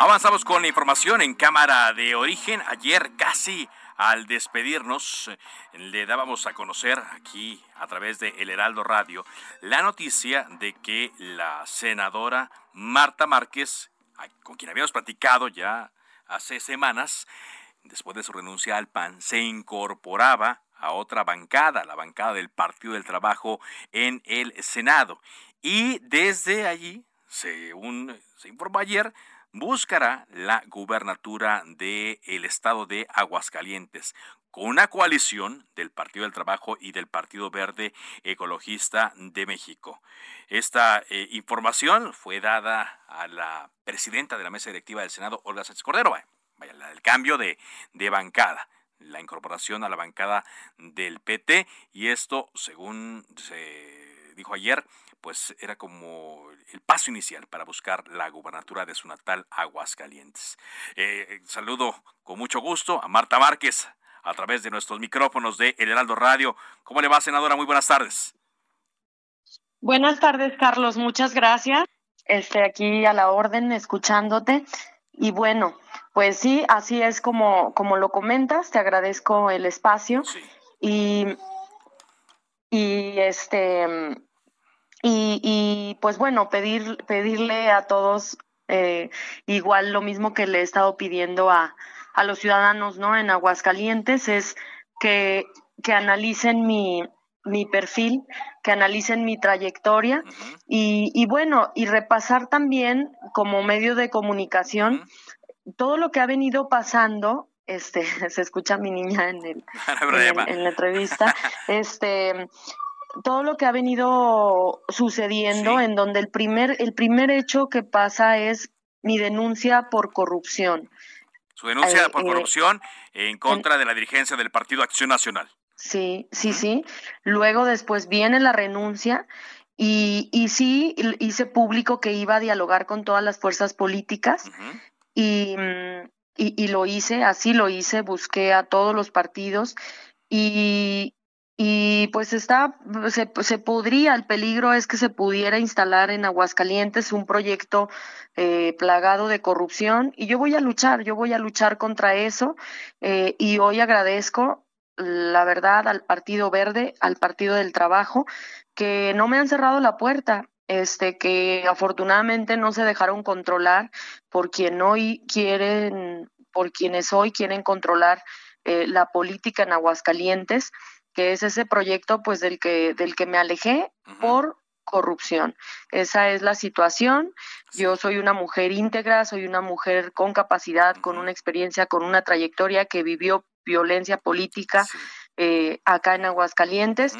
Avanzamos con la información en Cámara de Origen. Ayer casi al despedirnos le dábamos a conocer aquí a través de El Heraldo Radio la noticia de que la senadora Marta Márquez, con quien habíamos platicado ya hace semanas, después de su renuncia al PAN, se incorporaba a otra bancada, la bancada del Partido del Trabajo en el Senado. Y desde allí, según se informó ayer, buscará la gubernatura del estado de Aguascalientes con una coalición del Partido del Trabajo y del Partido Verde Ecologista de México. Esta eh, información fue dada a la presidenta de la mesa directiva del Senado, Olga Sánchez Cordero, vaya, del cambio de, de bancada la incorporación a la bancada del PT y esto, según se dijo ayer, pues era como el paso inicial para buscar la gubernatura de su natal Aguascalientes. Eh, saludo con mucho gusto a Marta Márquez a través de nuestros micrófonos de El Heraldo Radio. ¿Cómo le va, senadora? Muy buenas tardes. Buenas tardes, Carlos. Muchas gracias. Este, aquí a la orden, escuchándote. Y bueno, pues sí, así es como, como lo comentas. Te agradezco el espacio. Y, y este y, y pues bueno, pedir, pedirle a todos eh, igual lo mismo que le he estado pidiendo a, a los ciudadanos ¿no? en Aguascalientes es que, que analicen mi, mi perfil, que analicen mi trayectoria y, y, bueno, y repasar también como medio de comunicación todo lo que ha venido pasando. Este, se escucha mi niña en, el, en, en la entrevista. Este, todo lo que ha venido sucediendo en donde el primer el primer hecho que pasa es mi denuncia por corrupción. Su denuncia eh, por eh, corrupción en contra de la dirigencia del Partido Acción Nacional. Sí, sí, sí. Luego después viene la renuncia y, y sí hice público que iba a dialogar con todas las fuerzas políticas y, y, y lo hice, así lo hice, busqué a todos los partidos y, y pues está, se, se, podría, el peligro es que se pudiera instalar en Aguascalientes un proyecto eh, plagado de corrupción y yo voy a luchar, yo voy a luchar contra eso eh, y hoy agradezco la verdad al Partido Verde, al Partido del Trabajo, que no me han cerrado la puerta, este que afortunadamente no se dejaron controlar por quien hoy quieren, por quienes hoy quieren controlar eh, la política en Aguascalientes que es ese proyecto pues del que del que me alejé por corrupción. Esa es la situación. Yo soy una mujer íntegra, soy una mujer con capacidad, con una experiencia, con una trayectoria que vivió violencia política eh, acá en Aguascalientes.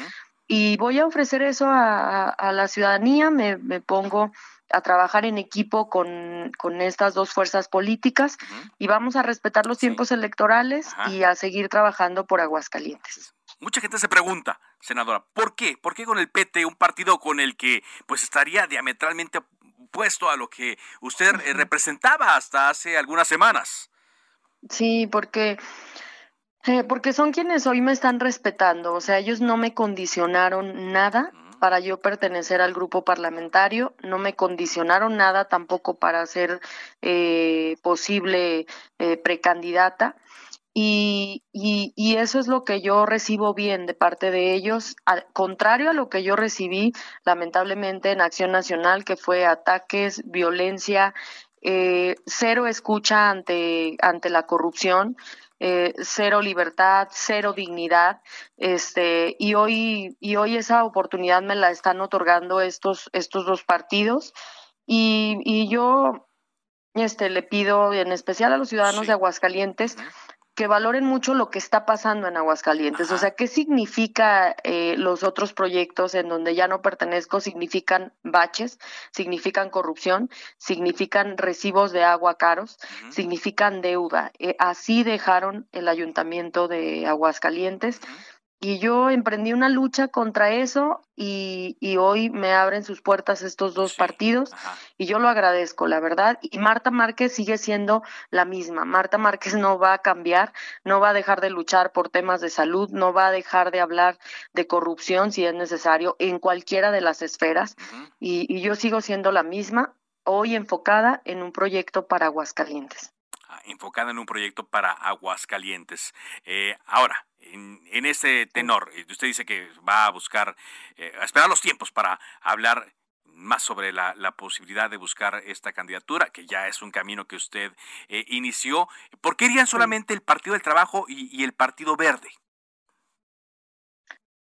Y voy a ofrecer eso a, la ciudadanía, me, me pongo a trabajar en equipo con, estas dos fuerzas políticas y vamos a respetar los tiempos electorales y a seguir trabajando por Aguascalientes. Mucha gente se pregunta, senadora, ¿por qué? ¿Por qué con el PT, un partido con el que pues estaría diametralmente opuesto a lo que usted eh, representaba hasta hace algunas semanas? Sí, porque eh, porque son quienes hoy me están respetando, o sea, ellos no me condicionaron nada para yo pertenecer al grupo parlamentario, no me condicionaron nada tampoco para ser eh, posible eh, precandidata. Y, y, eso es lo que yo recibo bien de parte de ellos, al contrario a lo que yo recibí lamentablemente en Acción Nacional, que fue ataques, violencia, eh, cero escucha ante, ante la corrupción. Eh, cero libertad, cero dignidad, este, y hoy, y hoy esa oportunidad me la están otorgando estos, estos dos partidos, y, y yo este, le pido en especial a los ciudadanos de Aguascalientes que valoren mucho lo que está pasando en Aguascalientes. O sea, ¿qué significa eh, los otros proyectos en donde ya no pertenezco? Significan baches, significan corrupción, significan recibos de agua caros, significan deuda. Eh, así dejaron el ayuntamiento de Aguascalientes. Y yo emprendí una lucha contra eso y, hoy me abren sus puertas estos dos partidos y yo lo agradezco, la verdad. Y Marta Márquez sigue siendo la misma. Marta Márquez no va a cambiar, no va a dejar de luchar por temas de salud, no va a dejar de hablar de corrupción si es necesario en cualquiera de las esferas. y, y yo sigo siendo la misma, hoy enfocada en un proyecto para Aguascalientes ah, enfocada en un proyecto para Aguascalientes. Eh, ahora, en, en ese tenor, usted dice que va a buscar, eh, a esperar los tiempos para hablar más sobre la, posibilidad de buscar esta candidatura, que ya es un camino que usted eh, inició. ¿Por qué irían solamente el Partido del Trabajo y, el Partido Verde?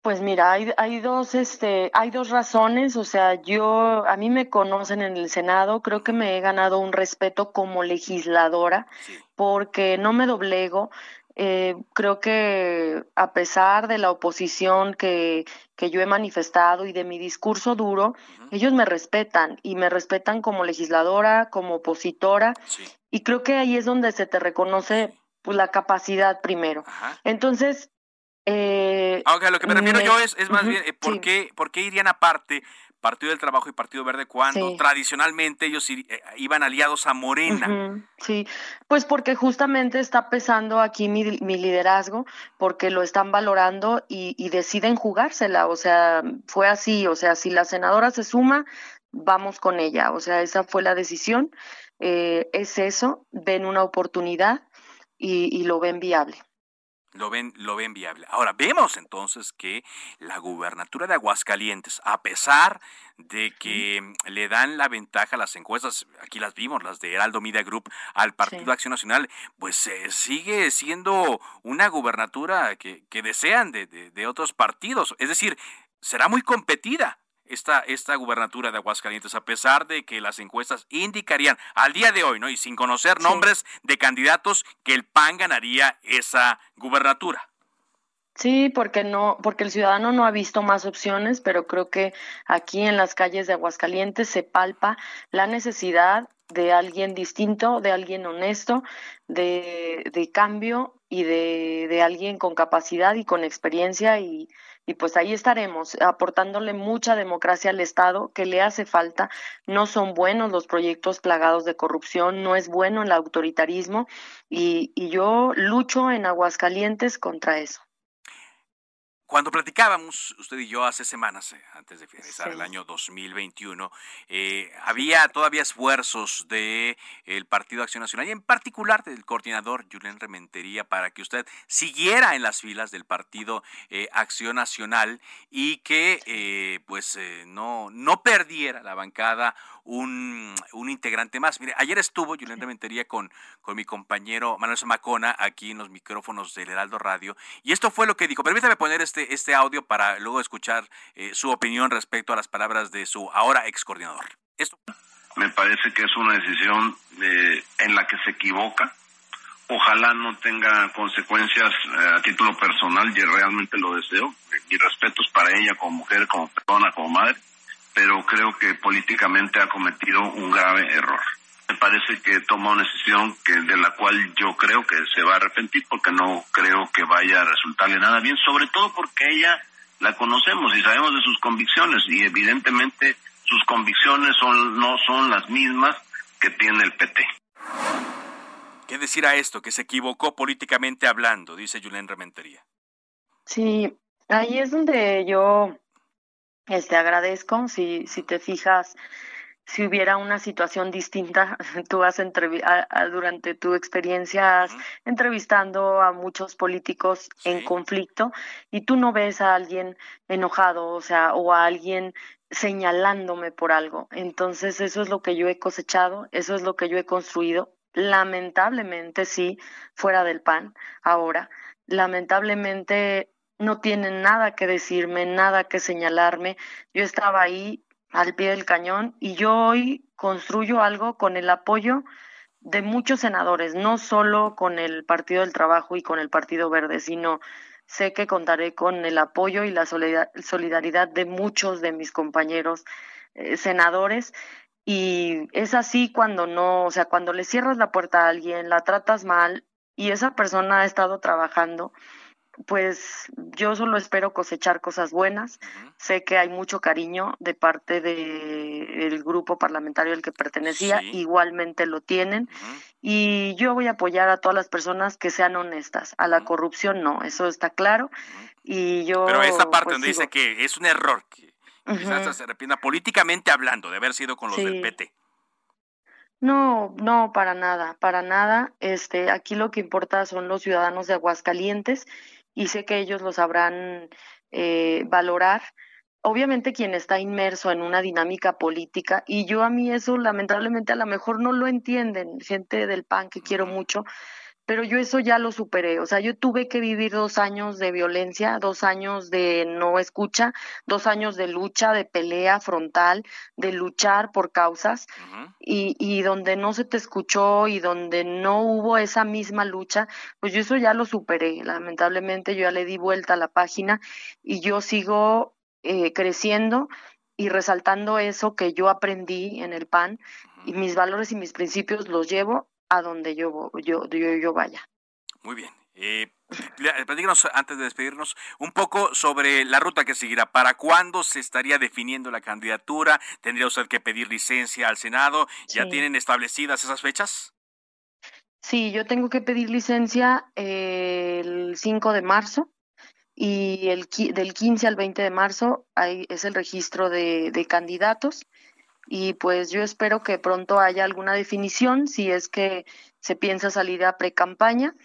Pues mira, hay, hay dos, este, hay dos razones. O sea, yo, a mí me conocen en el Senado, creo que me he ganado un respeto como legisladora, porque no me doblego, eh, creo que a pesar de la oposición que, que, yo he manifestado y de mi discurso duro, ellos me respetan y me respetan como legisladora, como opositora, y creo que ahí es donde se te reconoce pues, la capacidad primero. Entonces... Eh, Aunque lo que me refiero yo es, es más bien, eh, ¿por, qué, ¿por qué irían aparte Partido del Trabajo y Partido Verde cuando tradicionalmente ellos eh, iban aliados a Morena. Sí, pues porque justamente está pesando aquí mi, liderazgo, porque lo están valorando y, deciden jugársela, o sea, fue así, o sea, si la senadora se suma, vamos con ella, o sea, esa fue la decisión, eh, es eso, ven una oportunidad y lo ven viable lo ven, lo ven viable. Ahora, vemos entonces que la gubernatura de Aguascalientes, a pesar de que le dan la ventaja a las encuestas, aquí las vimos, las de Heraldo Media Group, al Partido Acción Nacional, pues eh, sigue siendo una gubernatura que, que desean de, de otros partidos. Es decir, será muy competida esta, esta gubernatura de Aguascalientes, a pesar de que las encuestas indicarían al día de hoy, ¿no? Y sin conocer nombres de candidatos, que el PAN ganaría esa gubernatura. Sí, porque no, porque el ciudadano no ha visto más opciones, pero creo que aquí en las calles de Aguascalientes se palpa la necesidad de alguien distinto, de alguien honesto, de, de cambio y de, de alguien con capacidad y con experiencia y, y pues ahí estaremos aportándole mucha democracia al Estado que le hace falta. No son buenos los proyectos plagados de corrupción, no es bueno el autoritarismo y, y yo lucho en Aguascalientes contra eso. Cuando platicábamos, usted y yo, hace semanas, eh, antes de finalizar el año 2021, eh, había todavía esfuerzos del el Partido Acción Nacional y en particular del coordinador Julián Rementería para que usted siguiera en las filas del Partido eh, Acción Nacional y que pues no, no perdiera la bancada un, un, integrante más. Mire, ayer estuvo Julián Rementería con, con mi compañero Manuel Zamacona aquí en los micrófonos del Heraldo Radio y esto fue lo que dijo. Permítame poner este este, este audio para luego escuchar eh, su opinión respecto a las palabras de su ahora ex coordinador. Me parece que es una decisión eh, en la que se equivoca. Ojalá no tenga consecuencias eh, a título personal, y realmente lo deseo. Mi respeto es para ella como mujer, como persona, como madre, pero creo que políticamente ha cometido un grave error me parece que toma una decisión que de la cual yo creo que se va a arrepentir porque no creo que vaya a resultarle nada bien, sobre todo porque ella la conocemos y sabemos de sus convicciones y evidentemente sus convicciones son no son las mismas que tiene el PT. ¿Qué decir a esto? Que se equivocó políticamente hablando, dice Julen Rementería. Sí, ahí es donde yo este agradezco, si, si te fijas, si hubiera una situación distinta, tú has durante tu experiencia entrevistando a muchos políticos en conflicto y tú no ves a alguien enojado, o sea, o a alguien señalándome por algo. Entonces, eso es lo que yo he cosechado, eso es lo que yo he construido. Lamentablemente, sí, fuera del pan, ahora, lamentablemente no tienen nada que decirme, nada que señalarme. Yo estaba ahí al pie del cañón y yo hoy construyo algo con el apoyo de muchos senadores, no solo con el Partido del Trabajo y con el Partido Verde, sino sé que contaré con el apoyo y la solidaridad de muchos de mis compañeros eh, senadores. Y es así cuando no, o sea, cuando le cierras la puerta a alguien, la tratas mal y esa persona ha estado trabajando, pues yo solo espero cosechar cosas buenas. Sé que hay mucho cariño de parte del grupo parlamentario al que pertenecía, igualmente lo tienen. Y yo voy a apoyar a todas las personas que sean honestas. A la corrupción no, eso está claro. Y yo. Pero esa parte pues, donde dice que es un error, que quizás se arrepienta políticamente hablando de haber sido con los del PT. No, no, para nada, para nada. Este, aquí lo que importa son los ciudadanos de Aguascalientes y sé que ellos lo sabrán eh, valorar. Obviamente quien está inmerso en una dinámica política, y yo a mí eso lamentablemente a lo mejor no lo entienden, gente del PAN que quiero mucho, pero yo eso ya lo superé. O sea, yo tuve que vivir dos años de violencia, dos años de no escucha, dos años de lucha, de pelea frontal, de luchar por causas, y, y donde no se te escuchó y donde no hubo esa misma lucha, pues yo eso ya lo superé. Lamentablemente yo ya le di vuelta a la página y yo sigo eh, creciendo y resaltando eso que yo aprendí en el PAN y mis valores y mis principios los llevo a donde yo, yo, yo, yo vaya. Muy bien. Eh, platícanos, antes de despedirnos, un poco sobre la ruta que seguirá. ¿Para cuándo se estaría definiendo la candidatura? ¿Tendría usted que pedir licencia al Senado? ¿Ya tienen establecidas esas fechas? Sí, yo tengo que pedir licencia el 5 de marzo y el, del 15 al 20 de marzo hay, es el registro de, de candidatos y pues yo espero que pronto haya alguna definición si es que se piensa salir a pre-campaña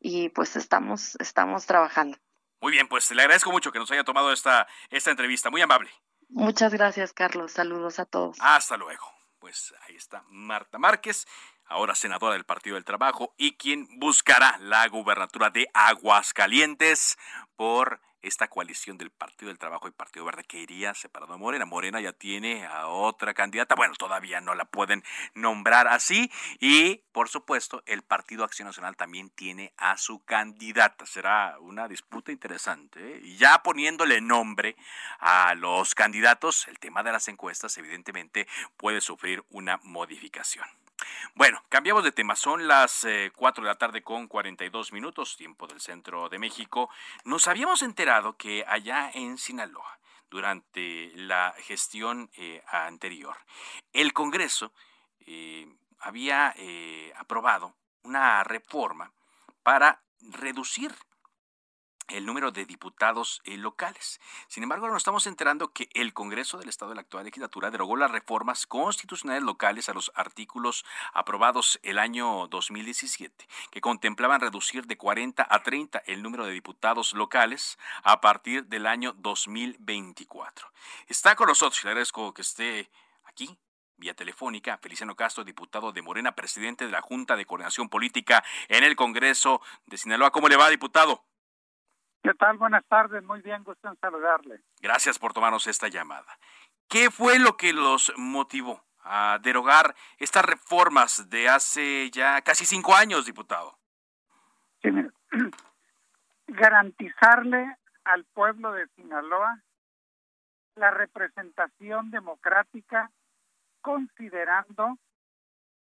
y pues estamos, estamos trabajando. Muy bien, pues le agradezco mucho que nos haya tomado esta, esta entrevista, muy amable. Muchas gracias, Carlos. Saludos a todos. Hasta luego. Pues ahí está Marta Márquez, ahora senadora del Partido del Trabajo y quien buscará la gubernatura de Aguascalientes por esta coalición del Partido del Trabajo y Partido Verde que iría separado a Morena. Morena ya tiene a otra candidata, bueno, todavía no la pueden nombrar así y por supuesto el Partido Acción Nacional también tiene a su candidata. Será una disputa interesante ¿eh? y ya poniéndole nombre a los candidatos, el tema de las encuestas evidentemente puede sufrir una modificación. Bueno, cambiamos de tema. Son las eh, cuatro 4 de la tarde con 42 minutos, tiempo del centro de México. Nos habíamos enterado que allá en Sinaloa, durante la gestión eh, anterior, el Congreso eh, había aprobado una reforma para reducir el número de diputados eh, locales. Sin embargo, nos estamos enterando que el Congreso del Estado de la actual legislatura derogó las reformas constitucionales locales a los artículos aprobados el año 2017, que contemplaban reducir de 40 a 30 el número de diputados locales a partir del año 2024. Está con nosotros, le agradezco que esté aquí vía telefónica, Feliciano Castro, diputado de Morena, presidente de la Junta de Coordinación Política en el Congreso de Sinaloa. ¿Cómo le va, diputado? ¿Qué tal? Buenas tardes, muy bien, gusto en saludarle. Gracias por tomarnos esta llamada. ¿Qué fue lo que los motivó a derogar estas reformas de hace ya casi cinco años, diputado? Sí, mire. Garantizarle al pueblo de Sinaloa la representación democrática considerando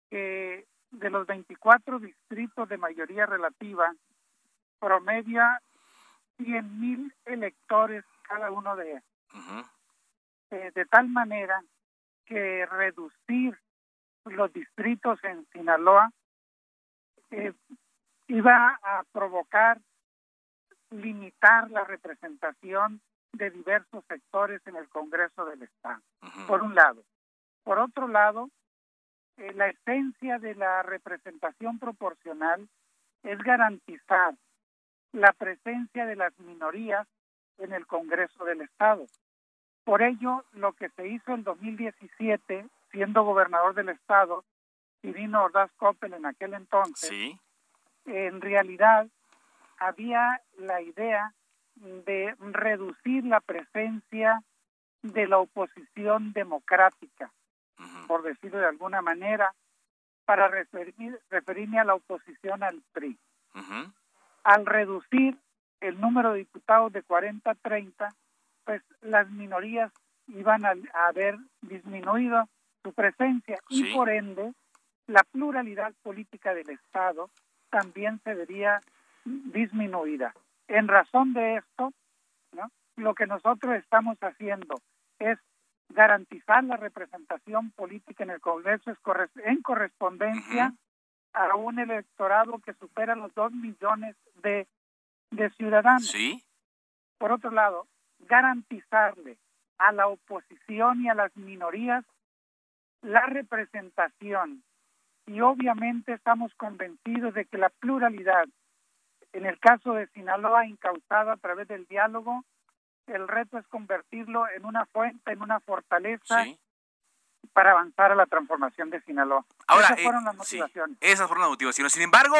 que de los 24 distritos de mayoría relativa promedia 100 mil electores cada uno de ellos. Eh, de tal manera que reducir los distritos en Sinaloa eh, iba a provocar limitar la representación de diversos sectores en el Congreso del Estado, por un lado. Por otro lado, eh, la esencia de la representación proporcional es garantizar la presencia de las minorías en el Congreso del Estado. Por ello, lo que se hizo en 2017, siendo gobernador del Estado, Irino Ordaz Coppel en aquel entonces, en realidad había la idea de reducir la presencia de la oposición democrática, por decirlo de alguna manera, para referirme a la oposición al PRI. Al reducir el número de diputados de 40 a 30, pues las minorías iban a, haber disminuido su presencia y por ende la pluralidad política del Estado también se vería disminuida. En razón de esto, lo que nosotros estamos haciendo es garantizar la representación política en el Congreso en correspondencia a un electorado que supera los dos millones de, de ciudadanos. Sí. Por otro lado, garantizarle a la oposición y a las minorías la representación. Y obviamente estamos convencidos de que la pluralidad, en el caso de Sinaloa, incausada a través del diálogo, el reto es convertirlo en una fuente, en una fortaleza para avanzar a la transformación de Sinaloa. Ahora, esas eh, fueron las motivaciones. esas fueron las motivaciones. Sin embargo,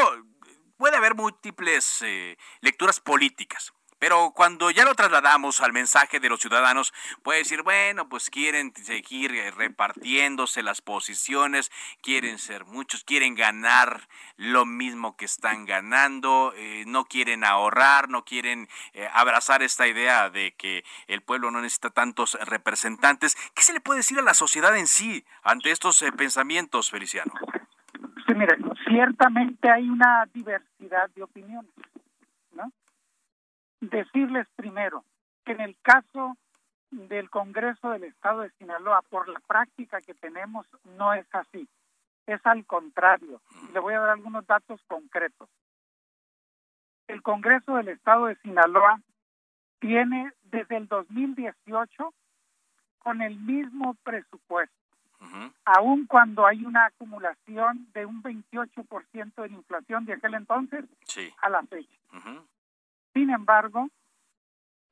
puede haber múltiples eh, lecturas políticas. Pero cuando ya lo trasladamos al mensaje de los ciudadanos, puede decir, bueno, pues quieren seguir eh, repartiéndose las posiciones, quieren ser muchos, quieren ganar lo mismo que están ganando, eh, no quieren ahorrar, no quieren abrazar esta idea de que el pueblo no necesita tantos representantes. ¿Qué se le puede decir a la sociedad en sí ante estos pensamientos, Feliciano? Sí, mire, ciertamente hay una diversidad de opiniones decirles primero que en el caso del Congreso del Estado de Sinaloa, por la práctica que tenemos, no es así. Es al contrario. Le voy a dar algunos datos concretos. El Congreso del Estado de Sinaloa tiene desde el 2018 con el mismo presupuesto, aun cuando hay una acumulación de un 28% de inflación de aquel entonces a la fecha. Sin embargo,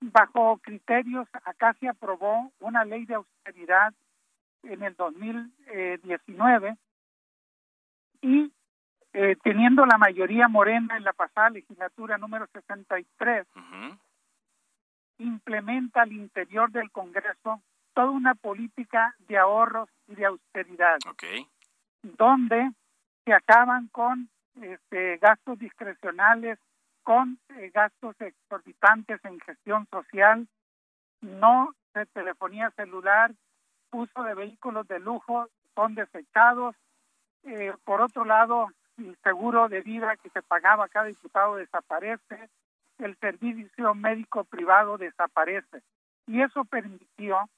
bajo criterios, acá se aprobó una ley de austeridad en el 2019 y eh, teniendo la mayoría morena en la pasada legislatura número 63, implementa al interior del Congreso toda una política de ahorros y de austeridad, donde se acaban con este, gastos discrecionales con eh, gastos exorbitantes en gestión social, no de telefonía celular, uso de vehículos de lujo son desechados. Eh, por otro lado, el seguro de vida que se pagaba cada diputado desaparece, el servicio médico privado desaparece. Y eso permitió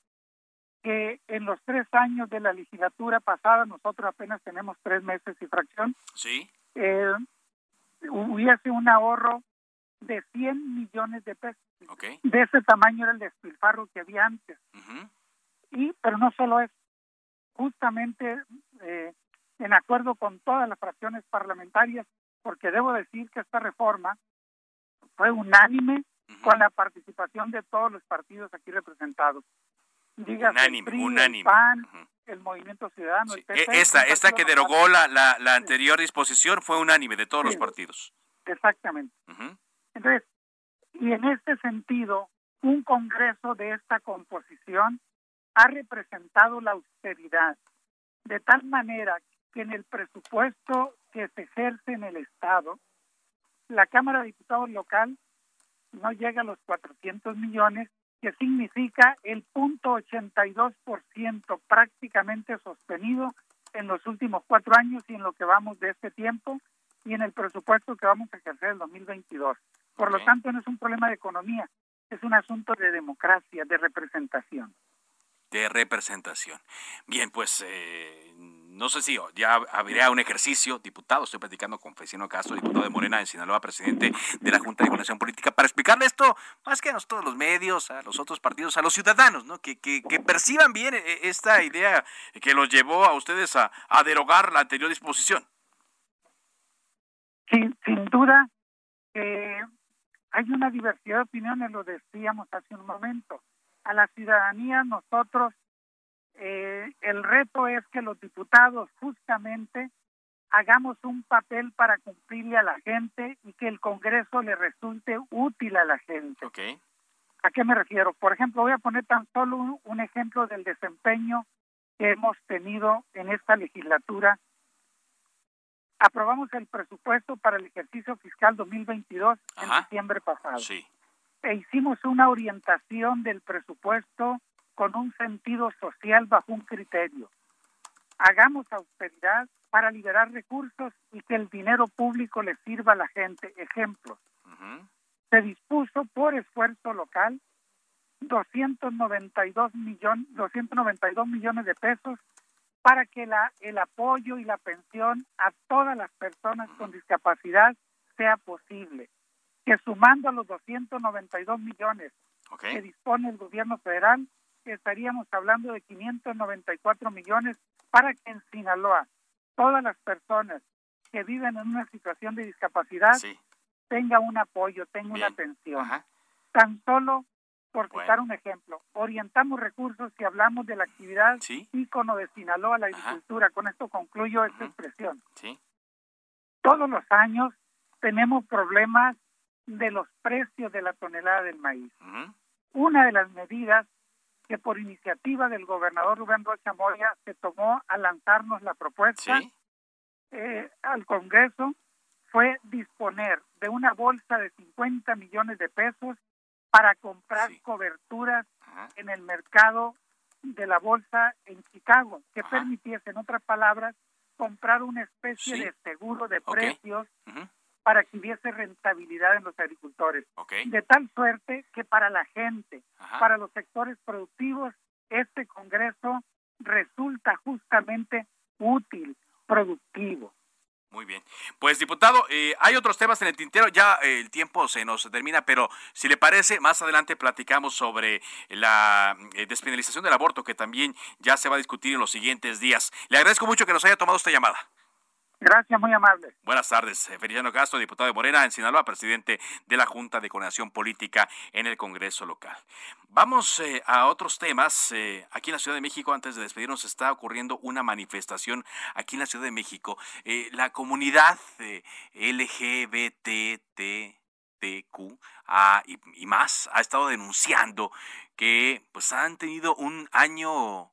que en los tres años de la legislatura pasada, nosotros apenas tenemos tres meses y fracción, sí. eh, hubiese un ahorro de 100 millones de pesos. De ese tamaño era el despilfarro que había antes. Y, pero no solo es, justamente eh, en acuerdo con todas las fracciones parlamentarias, porque debo decir que esta reforma fue unánime con la participación de todos los partidos aquí representados. Unánime, el PAN, el Movimiento Ciudadano, el PP, e, Esta, esta que derogó la, la, la, anterior disposición fue unánime de todos los partidos. Exactamente. Entonces, Y en este sentido, un Congreso de esta composición ha representado la austeridad, de tal manera que en el presupuesto que se ejerce en el Estado, la Cámara de Diputados local no llega a los 400 millones, que significa el punto 82% prácticamente sostenido en los últimos cuatro años y en lo que vamos de este tiempo y en el presupuesto que vamos a ejercer en 2022. Por lo tanto, no es un problema de economía, es un asunto de democracia, de representación. De representación. Bien, pues eh, no sé si ya habría un ejercicio, diputado, estoy platicando con Feliciano Castro, diputado de Morena en Sinaloa, presidente de la Junta de Coordinación Política, para explicarle esto más que a todos los medios, a los otros partidos, a los ciudadanos, ¿no? Que, que, perciban bien eh, esta idea que los llevó a ustedes a, a derogar la anterior disposición. Sin, sin duda, eh, hay una diversidad de opiniones, lo decíamos hace un momento. A la ciudadanía nosotros, eh, el reto es que los diputados justamente hagamos un papel para cumplirle a la gente y que el Congreso le resulte útil a la gente. ¿A qué me refiero? Por ejemplo, voy a poner tan solo un ejemplo del desempeño que hemos tenido en esta legislatura aprobamos el presupuesto para el ejercicio fiscal 2022 en diciembre pasado. Sí. E hicimos una orientación del presupuesto con un sentido social bajo un criterio. Hagamos austeridad para liberar recursos y que el dinero público le sirva a la gente. Ejemplos. Se dispuso por esfuerzo local 292 millones 292 millones de pesos para que la, el apoyo y la pensión a todas las personas con discapacidad sea posible. Que sumando a los 292 millones que dispone el gobierno federal, estaríamos hablando de 594 millones para que en Sinaloa todas las personas que viven en una situación de discapacidad tengan un apoyo, tengan una pensión. Tan solo por citar un ejemplo, orientamos recursos si hablamos de la actividad ícono de Sinaloa, la agricultura. Con esto concluyo esta expresión. Todos los años tenemos problemas de los precios de la tonelada del maíz. Una de las medidas que por iniciativa del gobernador Rubén Rocha Moya se tomó al lanzarnos la propuesta eh, al Congreso fue disponer de una bolsa de 50 millones de pesos para comprar coberturas en el mercado de la bolsa en Chicago, que permitiese, en otras palabras, comprar una especie de seguro de precios para que hubiese rentabilidad en los agricultores. De tal suerte que para la gente, para los sectores productivos, este Congreso resulta justamente útil, productivo. Muy bien. Pues, diputado, eh, hay otros temas en el tintero, ya eh, el tiempo se nos termina, pero si le parece, más adelante platicamos sobre la eh, despenalización del aborto, que también ya se va a discutir en los siguientes días. Le agradezco mucho que nos haya tomado esta llamada. Gracias, muy amable. Buenas tardes. Eh, Feliciano Castro, diputado de Morena en Sinaloa, presidente de la Junta de Coordinación Política en el Congreso local. Vamos eh, a otros temas. Eh, aquí en la Ciudad de México, antes de despedirnos, está ocurriendo una manifestación aquí en la Ciudad de México. la comunidad LGBTTQ y, y más ha estado denunciando que pues han tenido un año,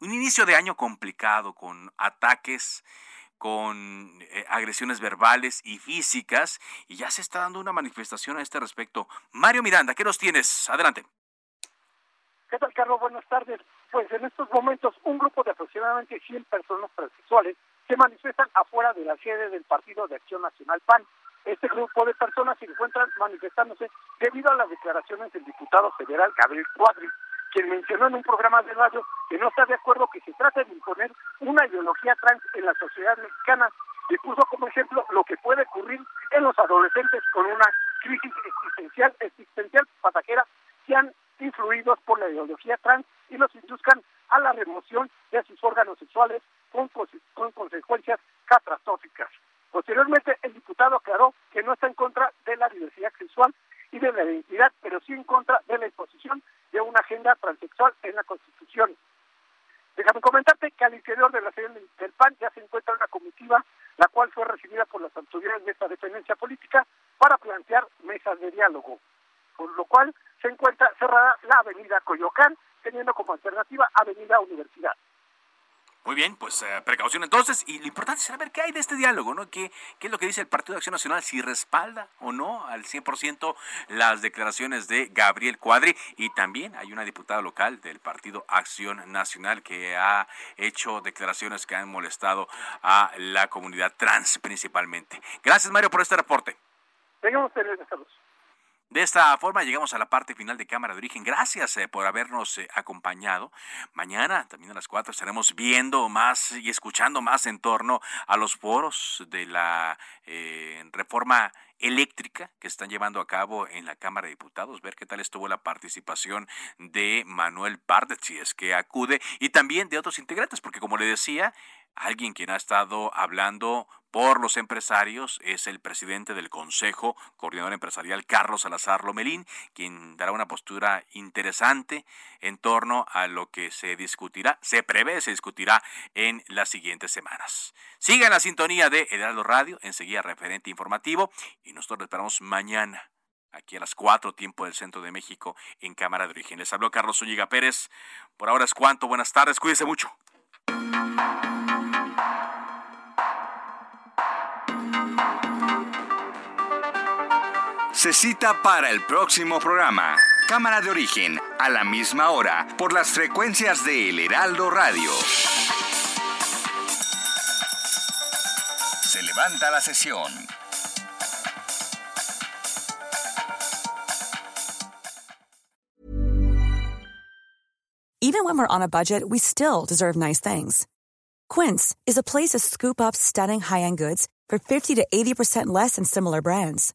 un inicio de año complicado con ataques con eh, agresiones verbales y físicas y ya se está dando una manifestación a este respecto. Mario Miranda, ¿qué nos tienes? Adelante. ¿Qué tal, Carlos? Buenas tardes. Pues en estos momentos un grupo de aproximadamente 100 personas transexuales se manifiestan afuera de la sede del Partido de Acción Nacional PAN. Este grupo de personas se encuentran manifestándose debido a las declaraciones del diputado federal Gabriel Cuadri, quien mencionó en un programa de radio que no está de acuerdo que se trate de imponer una ideología trans en la sociedad mexicana y puso como ejemplo lo que puede ocurrir en los adolescentes con una crisis existencial, existencial pasajera, sean influidos por la ideología trans y los induzcan a la remoción de sus órganos sexuales con, con consecuencias catastróficas. Posteriormente, el diputado aclaró que no está en contra de la diversidad sexual y de la identidad, pero sí en contra de la imposición de una agenda transexual en la Constitución. Déjame comentarte que al interior de la sede del PAN ya se encuentra una comitiva, la cual fue recibida por las autoridades de esta dependencia política para plantear mesas de diálogo, por lo cual se encuentra cerrada la avenida Coyoacán, teniendo como alternativa Avenida Universidad. Muy bien, pues eh, precaución entonces. Y lo importante es saber qué hay de este diálogo, ¿no? ¿Qué, ¿Qué es lo que dice el Partido Acción Nacional? Si respalda o no al 100% las declaraciones de Gabriel Cuadri. Y también hay una diputada local del Partido Acción Nacional que ha hecho declaraciones que han molestado a la comunidad trans principalmente. Gracias, Mario, por este reporte. Tengamos saludos. De esta forma llegamos a la parte final de Cámara de Origen. Gracias eh, por habernos eh, acompañado. Mañana, también a las 4, estaremos viendo más y escuchando más en torno a los foros de la eh, reforma eléctrica que están llevando a cabo en la Cámara de Diputados, ver qué tal estuvo la participación de Manuel Pardet, si es que acude, y también de otros integrantes, porque como le decía, alguien quien ha estado hablando por los empresarios es el presidente del Consejo Coordinador Empresarial, Carlos Salazar Lomelín, quien dará una postura interesante en torno a lo que se discutirá, se prevé, se discutirá en las siguientes semanas. Siga en la sintonía de Heraldo Radio, enseguida referente informativo, y nosotros esperamos mañana aquí a las 4, tiempo del centro de México, en Cámara de Origen. Les habló Carlos Zúñiga Pérez. Por ahora es cuanto. Buenas tardes. Cuídese mucho. Se cita para el próximo programa. Cámara de origen, a la misma hora, por las frecuencias de El Heraldo Radio. Se levanta la sesión. Even when we're on a budget, we still deserve nice things. Quince is a place to scoop up stunning high-end goods for 50 to 80% less than similar brands.